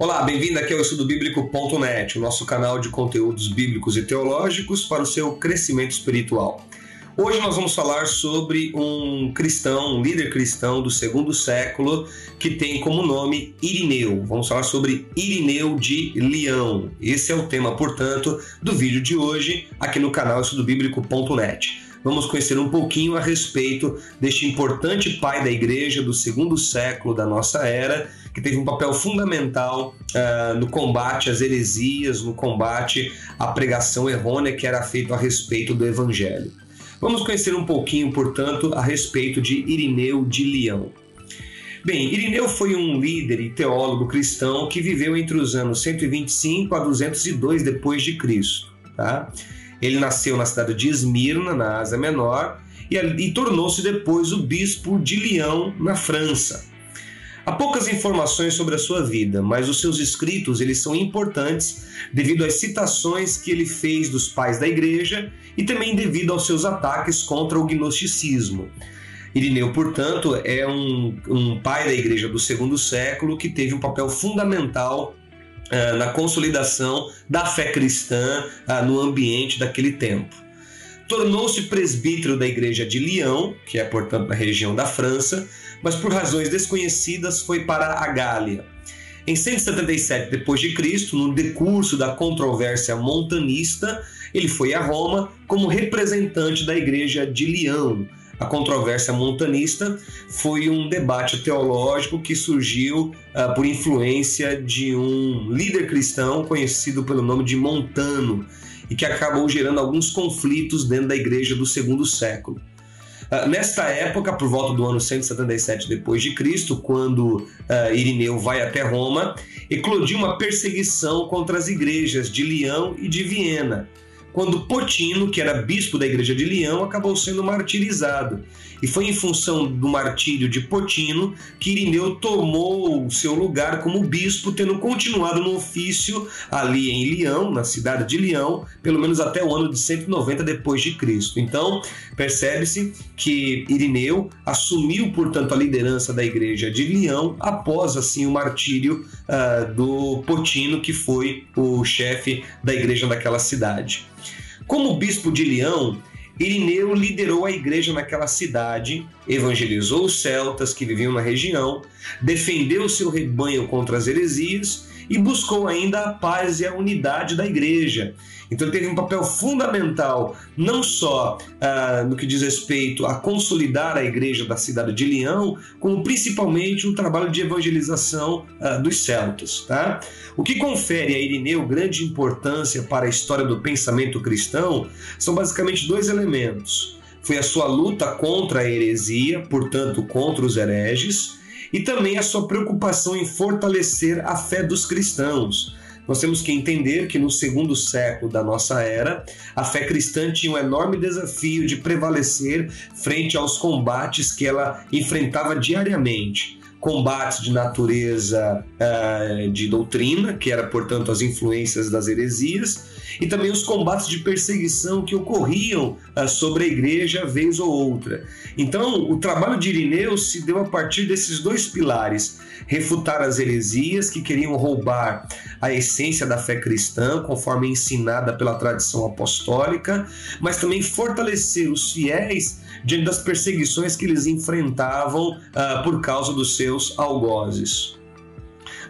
Olá, bem-vindo aqui ao EstudoBíblico.net, o nosso canal de conteúdos bíblicos e teológicos para o seu crescimento espiritual. Hoje nós vamos falar sobre um cristão, um líder cristão do segundo século que tem como nome Irineu. Vamos falar sobre Irineu de Leão. Esse é o tema, portanto, do vídeo de hoje aqui no canal EstudoBíblico.net vamos conhecer um pouquinho a respeito deste importante pai da igreja do segundo século da nossa era, que teve um papel fundamental uh, no combate às heresias, no combate à pregação errônea que era feito a respeito do evangelho. Vamos conhecer um pouquinho, portanto, a respeito de Irineu de Leão. Bem, Irineu foi um líder e teólogo cristão que viveu entre os anos 125 a 202 depois de Cristo, tá? Ele nasceu na cidade de Esmirna, na Ásia Menor, e, e tornou-se depois o bispo de Lyon, na França. Há poucas informações sobre a sua vida, mas os seus escritos eles são importantes devido às citações que ele fez dos pais da igreja e também devido aos seus ataques contra o gnosticismo. Irineu, portanto, é um, um pai da igreja do segundo século que teve um papel fundamental uh, na consolidação da fé cristã uh, no ambiente daquele tempo. Tornou-se presbítero da igreja de Lyon, que é, portanto, na região da França, mas por razões desconhecidas foi para a Gália. Em 177 d.C., no decurso da controvérsia montanista, ele foi a Roma como representante da igreja de Lyon, a controvérsia montanista foi um debate teológico que surgiu uh, por influência de um líder cristão conhecido pelo nome de Montano e que acabou gerando alguns conflitos dentro da igreja do segundo século. Uh, nesta época, por volta do ano 177 depois de Cristo, quando uh, Irineu vai até Roma, eclodiu uma perseguição contra as igrejas de Leão e de Viena, quando Potino, que era bispo da igreja de Leão, acabou sendo martirizado. E foi em função do martírio de Potino que Irineu tomou o seu lugar como bispo, tendo continuado no ofício ali em Leão, na cidade de Leão, pelo menos até o ano de 190 depois de Cristo. Então, percebe-se que Irineu assumiu, portanto, a liderança da igreja de Leão após assim o martírio uh, do Potino, que foi o chefe da igreja daquela cidade. Como bispo de Leão, Irineu liderou a igreja naquela cidade, evangelizou os celtas que viviam na região, defendeu seu rebanho contra as heresias e buscou ainda a paz e a unidade da igreja. Então ele teve um papel fundamental, não só ah, no que diz respeito a consolidar a igreja da cidade de Leão, como principalmente o trabalho de evangelização ah, dos celtas. Tá? O que confere a Irineu grande importância para a história do pensamento cristão são basicamente dois elementos. Foi a sua luta contra a heresia, portanto, contra os hereges, e também a sua preocupação em fortalecer a fé dos cristãos. Nós temos que entender que no segundo século da nossa era, a fé cristã tinha um enorme desafio de prevalecer frente aos combates que ela enfrentava diariamente combates de natureza uh, de doutrina, que era, portanto, as influências das heresias, e também os combates de perseguição que ocorriam uh, sobre a igreja vez ou outra. Então, o trabalho de Irineu se deu a partir desses dois pilares: refutar as heresias que queriam roubar a essência da fé cristã, conforme ensinada pela tradição apostólica, mas também fortalecer os fiéis diante das perseguições que eles enfrentavam uh, por causa dos seus algozes.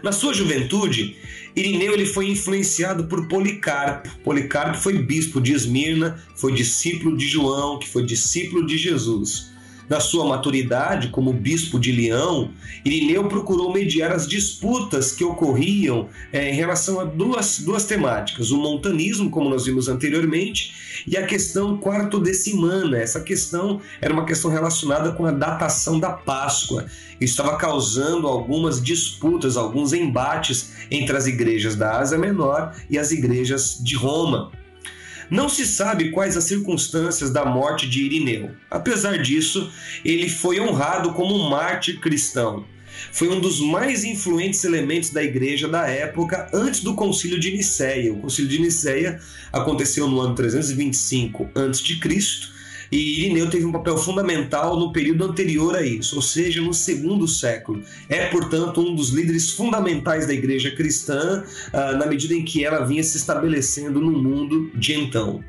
Na sua juventude, Irineu ele foi influenciado por Policarpo. Policarpo foi bispo de Esmirna, foi discípulo de João, que foi discípulo de Jesus. Na sua maturidade como bispo de Leão, Irineu procurou mediar as disputas que ocorriam é, em relação a duas, duas temáticas: o montanismo, como nós vimos anteriormente, e a questão quartodecimana. Essa questão era uma questão relacionada com a datação da Páscoa. Isso estava causando algumas disputas, alguns embates entre as igrejas da Ásia Menor e as igrejas de Roma. Não se sabe quais as circunstâncias da morte de Irineu. Apesar disso, ele foi honrado como um mártir cristão. Foi um dos mais influentes elementos da igreja da época antes do Concílio de Nicéia. O Concílio de Nicéia aconteceu no ano 325 a.C e Irineu teve um papel fundamental no período anterior a isso, ou seja, no segundo século. É, portanto, um dos líderes fundamentais da igreja cristã, uh, na medida em que ela vinha se estabelecendo no mundo de então.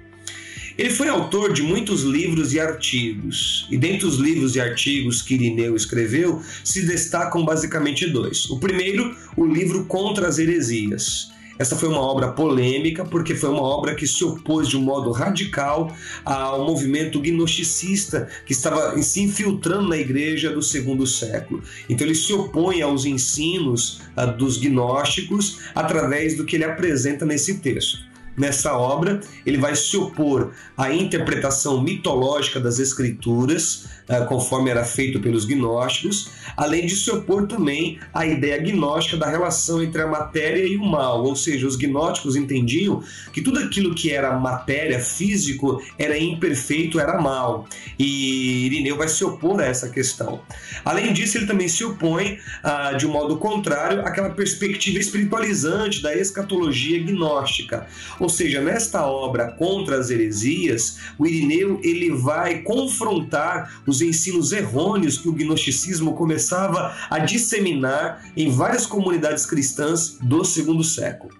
Ele foi autor de muitos livros e artigos, e dentre os livros e artigos que Irineu escreveu, se destacam basicamente dois. O primeiro, o livro Contra as Heresias. Essa foi uma obra polêmica, porque foi uma obra que se opôs de um modo radical ao movimento gnosticista que estava se infiltrando na igreja do segundo século. Então ele se opõe aos ensinos uh, dos gnósticos através do que ele apresenta nesse texto nessa obra, ele vai se opor à interpretação mitológica das escrituras, eh, conforme era feito pelos gnósticos, além de se opor também à ideia gnóstica da relação entre a matéria e o mal, ou seja, os gnósticos entendiam que tudo aquilo que era matéria, físico, era imperfeito, era mal. E Irineu vai se opor a essa questão. Além disso, ele também se opõe, ah, de um modo contrário, àquela perspectiva espiritualizante da escatologia gnóstica, ou seja, nesta obra contra as heresias, o Irineu ele vai confrontar os ensinos errôneos que o gnosticismo começava a disseminar em várias comunidades cristãs do segundo século.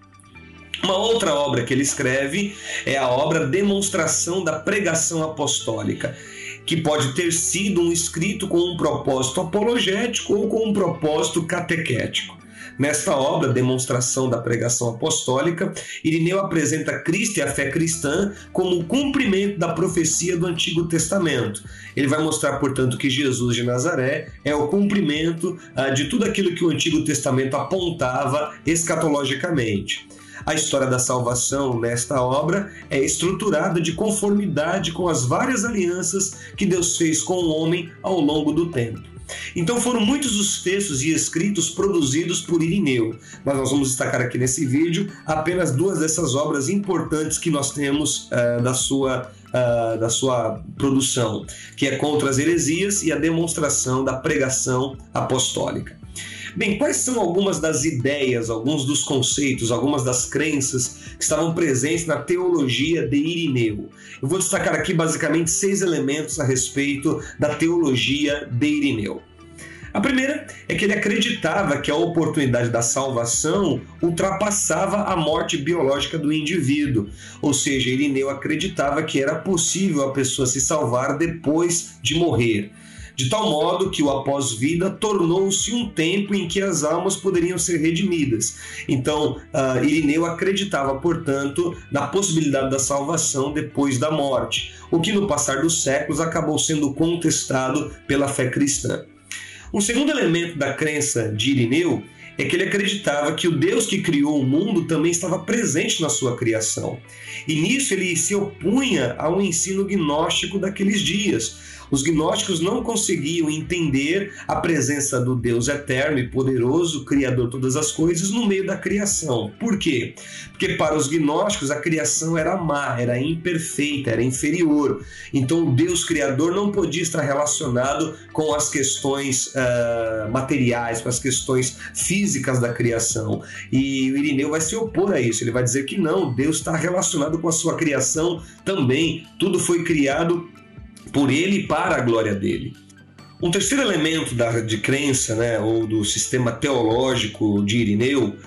Uma outra obra que ele escreve é a obra Demonstração da Pregação Apostólica, que pode ter sido um escrito com um propósito apologético ou com um propósito catequético. Nesta obra, Demonstração da Pregação Apostólica, Irineu apresenta Cristo e a fé cristã como o cumprimento da profecia do Antigo Testamento. Ele vai mostrar, portanto, que Jesus de Nazaré é o cumprimento ah, de tudo aquilo que o Antigo Testamento apontava escatologicamente. A história da salvação nesta obra é estruturada de conformidade com as várias alianças que Deus fez com o homem ao longo do tempo. Então foram muitos os textos e escritos produzidos por Irineu, mas nós vamos destacar aqui nesse vídeo apenas duas dessas obras importantes que nós temos uh, da sua Uh, da sua produção, que é contra as heresias e a demonstração da pregação apostólica. Bem, quais são algumas das ideias, alguns dos conceitos, algumas das crenças que estavam presentes na teologia de Irineu? Eu vou destacar aqui basicamente seis elementos a respeito da teologia de Irineu. A primeira é que ele acreditava que a oportunidade da salvação ultrapassava a morte biológica do indivíduo, ou seja, Irineu acreditava que era possível a pessoa se salvar depois de morrer de tal modo que o após-vida tornou-se um tempo em que as almas poderiam ser redimidas. Então, uh, Irineu acreditava, portanto, na possibilidade da salvação depois da morte, o que no passar dos séculos acabou sendo contestado pela fé cristã. Um segundo elemento da crença de Irineu é que ele acreditava que o Deus que criou o mundo também estava presente na sua criação. E nisso ele se opunha ao ensino gnóstico daqueles dias, os gnósticos não conseguiam entender a presença do Deus eterno e poderoso, criador de todas as coisas, no meio da criação. Por quê? Porque para os gnósticos a criação era má, era imperfeita, era inferior. Então o Deus criador não podia estar relacionado com as questões uh, materiais, com as questões físicas da criação. E o Irineu vai se opor a isso. Ele vai dizer que não, Deus está relacionado com a sua criação também. Tudo foi criado por ele e para a glória dele. Um terceiro elemento da, de crença, né, ou do sistema teológico de Irineu,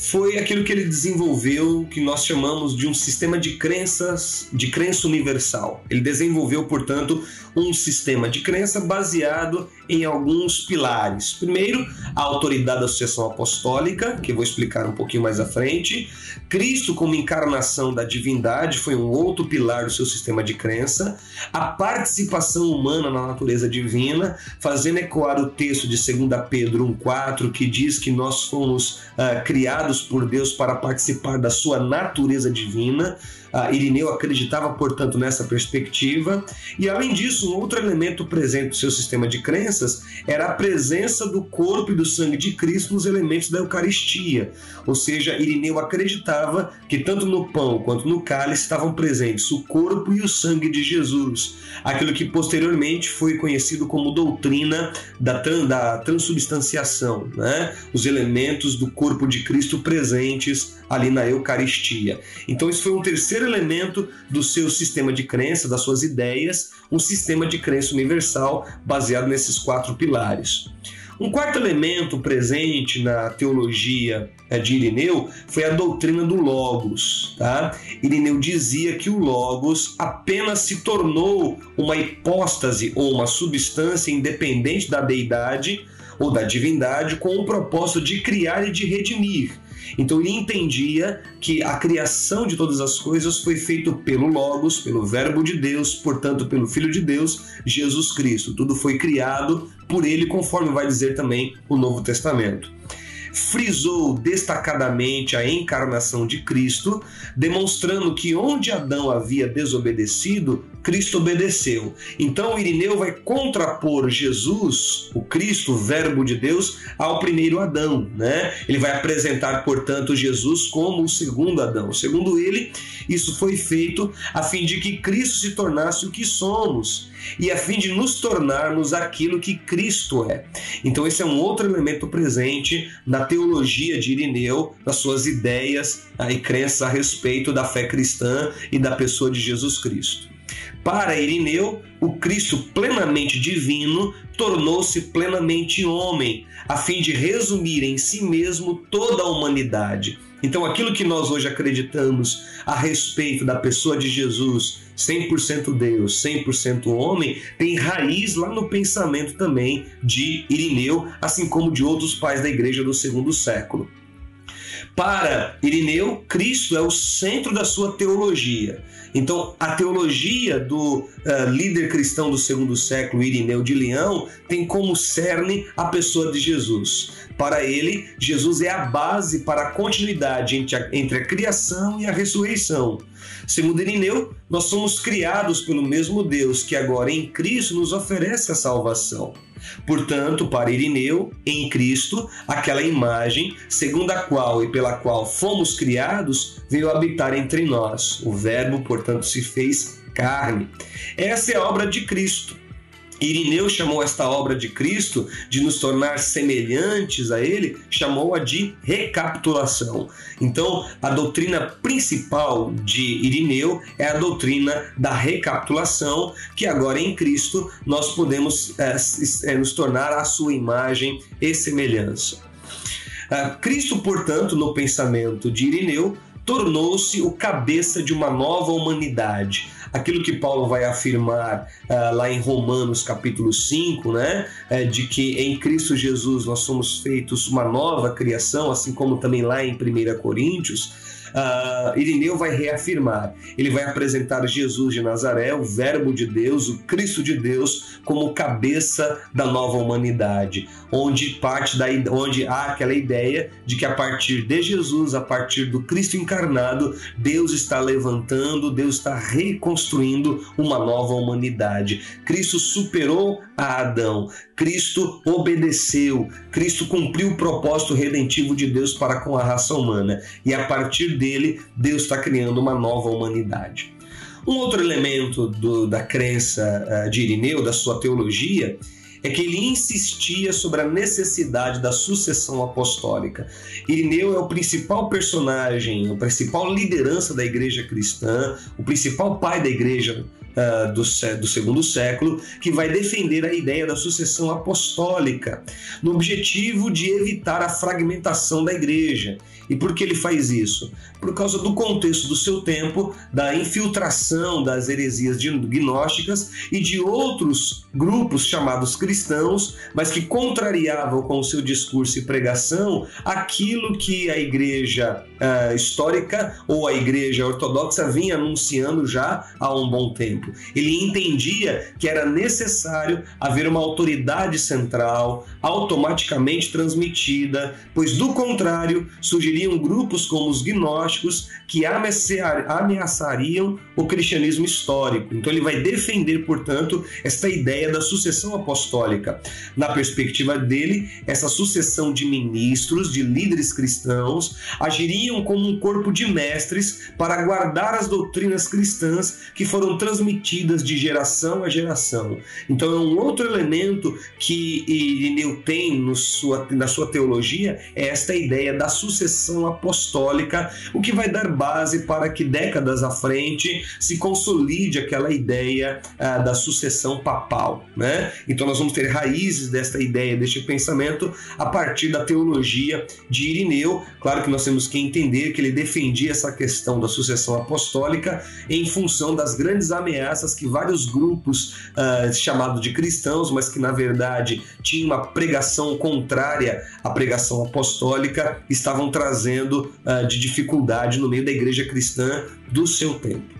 foi aquilo que ele desenvolveu, que nós chamamos de um sistema de crenças, de crença universal. Ele desenvolveu, portanto, um sistema de crença baseado em alguns pilares. Primeiro, a autoridade da sucessão apostólica, que eu vou explicar um pouquinho mais à frente. Cristo como encarnação da divindade foi um outro pilar do seu sistema de crença. A participação humana na natureza divina, fazendo ecoar o texto de 2 Pedro 1,4, que diz que nós fomos uh, criados por Deus para participar da sua natureza divina. Uh, Irineu acreditava, portanto, nessa perspectiva. E, além disso, um outro elemento presente no seu sistema de crenças era a presença do corpo e do sangue de Cristo nos elementos da Eucaristia. Ou seja, Irineu acreditava que tanto no pão quanto no cálice estavam presentes o corpo e o sangue de Jesus, aquilo que posteriormente foi conhecido como doutrina da, da transubstanciação, né? os elementos do corpo de Cristo presentes ali na Eucaristia. Então, isso foi um terceiro terceiro elemento do seu sistema de crença, das suas ideias, um sistema de crença universal baseado nesses quatro pilares. Um quarto elemento presente na teologia é, de Irineu foi a doutrina do Logos. Tá? Irineu dizia que o Logos apenas se tornou uma hipóstase ou uma substância independente da deidade ou da divindade com o propósito de criar e de redimir. Então ele entendia que a criação de todas as coisas foi feita pelo Logos, pelo Verbo de Deus, portanto pelo Filho de Deus, Jesus Cristo. Tudo foi criado por ele, conforme vai dizer também o Novo Testamento frisou destacadamente a encarnação de Cristo, demonstrando que onde Adão havia desobedecido, Cristo obedeceu. Então Irineu vai contrapor Jesus, o Cristo, o Verbo de Deus, ao primeiro Adão, né? Ele vai apresentar, portanto, Jesus como o segundo Adão. Segundo ele, isso foi feito a fim de que Cristo se tornasse o que somos e a fim de nos tornarmos aquilo que Cristo é. Então esse é um outro elemento presente na teologia de Irineu, nas suas ideias e crenças a respeito da fé cristã e da pessoa de Jesus Cristo. Para Irineu, o Cristo plenamente divino tornou-se plenamente homem, a fim de resumir em si mesmo toda a humanidade. Então, aquilo que nós hoje acreditamos a respeito da pessoa de Jesus, 100% Deus, 100% homem, tem raiz lá no pensamento também de Irineu, assim como de outros pais da igreja do segundo século. Para Irineu, Cristo é o centro da sua teologia. Então, a teologia do uh, líder cristão do segundo século, Irineu de Leão, tem como cerne a pessoa de Jesus. Para ele, Jesus é a base para a continuidade entre a, entre a criação e a ressurreição. Segundo Irineu, nós somos criados pelo mesmo Deus que agora em Cristo nos oferece a salvação. Portanto, para Irineu, em Cristo, aquela imagem, segundo a qual e pela qual fomos criados, veio habitar entre nós. O Verbo, portanto, se fez carne. Essa é a obra de Cristo. Irineu chamou esta obra de Cristo, de nos tornar semelhantes a Ele, chamou-a de recapitulação. Então, a doutrina principal de Irineu é a doutrina da recapitulação, que agora em Cristo nós podemos é, nos tornar a sua imagem e semelhança. Cristo, portanto, no pensamento de Irineu, tornou-se o cabeça de uma nova humanidade. Aquilo que Paulo vai afirmar uh, lá em Romanos capítulo 5, né? É, de que em Cristo Jesus nós somos feitos uma nova criação, assim como também lá em 1 Coríntios uh, Irineu vai reafirmar. Ele vai apresentar Jesus de Nazaré, o Verbo de Deus, o Cristo de Deus, como cabeça da nova humanidade, onde parte da onde há aquela ideia de que a partir de Jesus, a partir do Cristo encarnado, Deus está levantando, Deus está reconstruindo uma nova humanidade. Cristo superou a Adão. Cristo obedeceu, Cristo cumpriu o propósito redentivo de Deus para com a raça humana e a partir dele Deus está criando uma nova humanidade. Um outro elemento do, da crença uh, de Irineu, da sua teologia, é que ele insistia sobre a necessidade da sucessão apostólica. Irineu é o principal personagem, a principal liderança da igreja cristã, o principal pai da igreja uh, do, do segundo século, que vai defender a ideia da sucessão apostólica, no objetivo de evitar a fragmentação da igreja. E por que ele faz isso? Por causa do contexto do seu tempo, da infiltração das heresias gnósticas e de outros grupos chamados cristãos, mas que contrariavam com o seu discurso e pregação aquilo que a igreja uh, histórica ou a igreja ortodoxa vinha anunciando já há um bom tempo. Ele entendia que era necessário haver uma autoridade central automaticamente transmitida, pois do contrário surgiriam grupos como os gnósticos que ameaçariam o cristianismo histórico. Então ele vai defender, portanto, esta ideia da sucessão apostólica. Na perspectiva dele, essa sucessão de ministros, de líderes cristãos, agiriam como um corpo de mestres para guardar as doutrinas cristãs que foram transmitidas de geração a geração. Então é um outro elemento que Irineu tem no sua, na sua teologia, é esta ideia da sucessão apostólica, o que vai dar base para que décadas à frente se consolide aquela ideia ah, da sucessão papal. Né? Então nós vamos ter raízes desta ideia, deste pensamento, a partir da teologia de Irineu. Claro que nós temos que entender que ele defendia essa questão da sucessão apostólica em função das grandes ameaças que vários grupos uh, chamados de cristãos, mas que na verdade tinham uma pregação contrária à pregação apostólica, estavam trazendo uh, de dificuldade no meio da igreja cristã do seu tempo.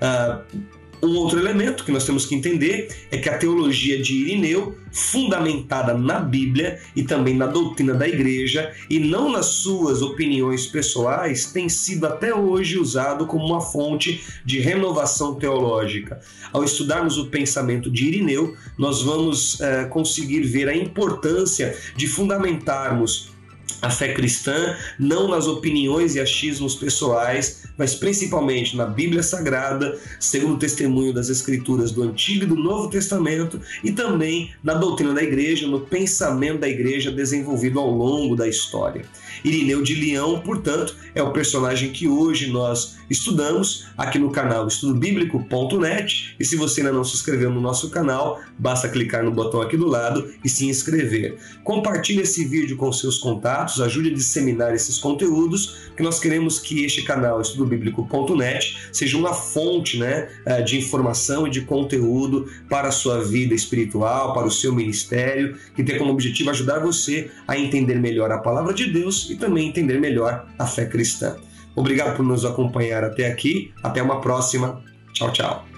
Uh, um outro elemento que nós temos que entender é que a teologia de Irineu, fundamentada na Bíblia e também na doutrina da igreja, e não nas suas opiniões pessoais, tem sido até hoje usado como uma fonte de renovação teológica. Ao estudarmos o pensamento de Irineu, nós vamos é, conseguir ver a importância de fundamentarmos a fé cristã, não nas opiniões e achismos pessoais, mas principalmente na Bíblia Sagrada, segundo o testemunho das Escrituras do Antigo e do Novo Testamento, e também na doutrina da igreja, no pensamento da igreja desenvolvido ao longo da história. Irineu de Leão, portanto, é o personagem que hoje nós estudamos aqui no canal estudobíblico.net. E se você ainda não se inscreveu no nosso canal, basta clicar no botão aqui do lado e se inscrever. Compartilhe esse vídeo com seus contatos, ajude a disseminar esses conteúdos, que nós queremos que este canal estudobíblico.net seja uma fonte né, de informação e de conteúdo para a sua vida espiritual, para o seu ministério, que tem como objetivo ajudar você a entender melhor a palavra de Deus e também entender melhor a fé cristã. Obrigado por nos acompanhar até aqui. Até uma próxima. Tchau, tchau.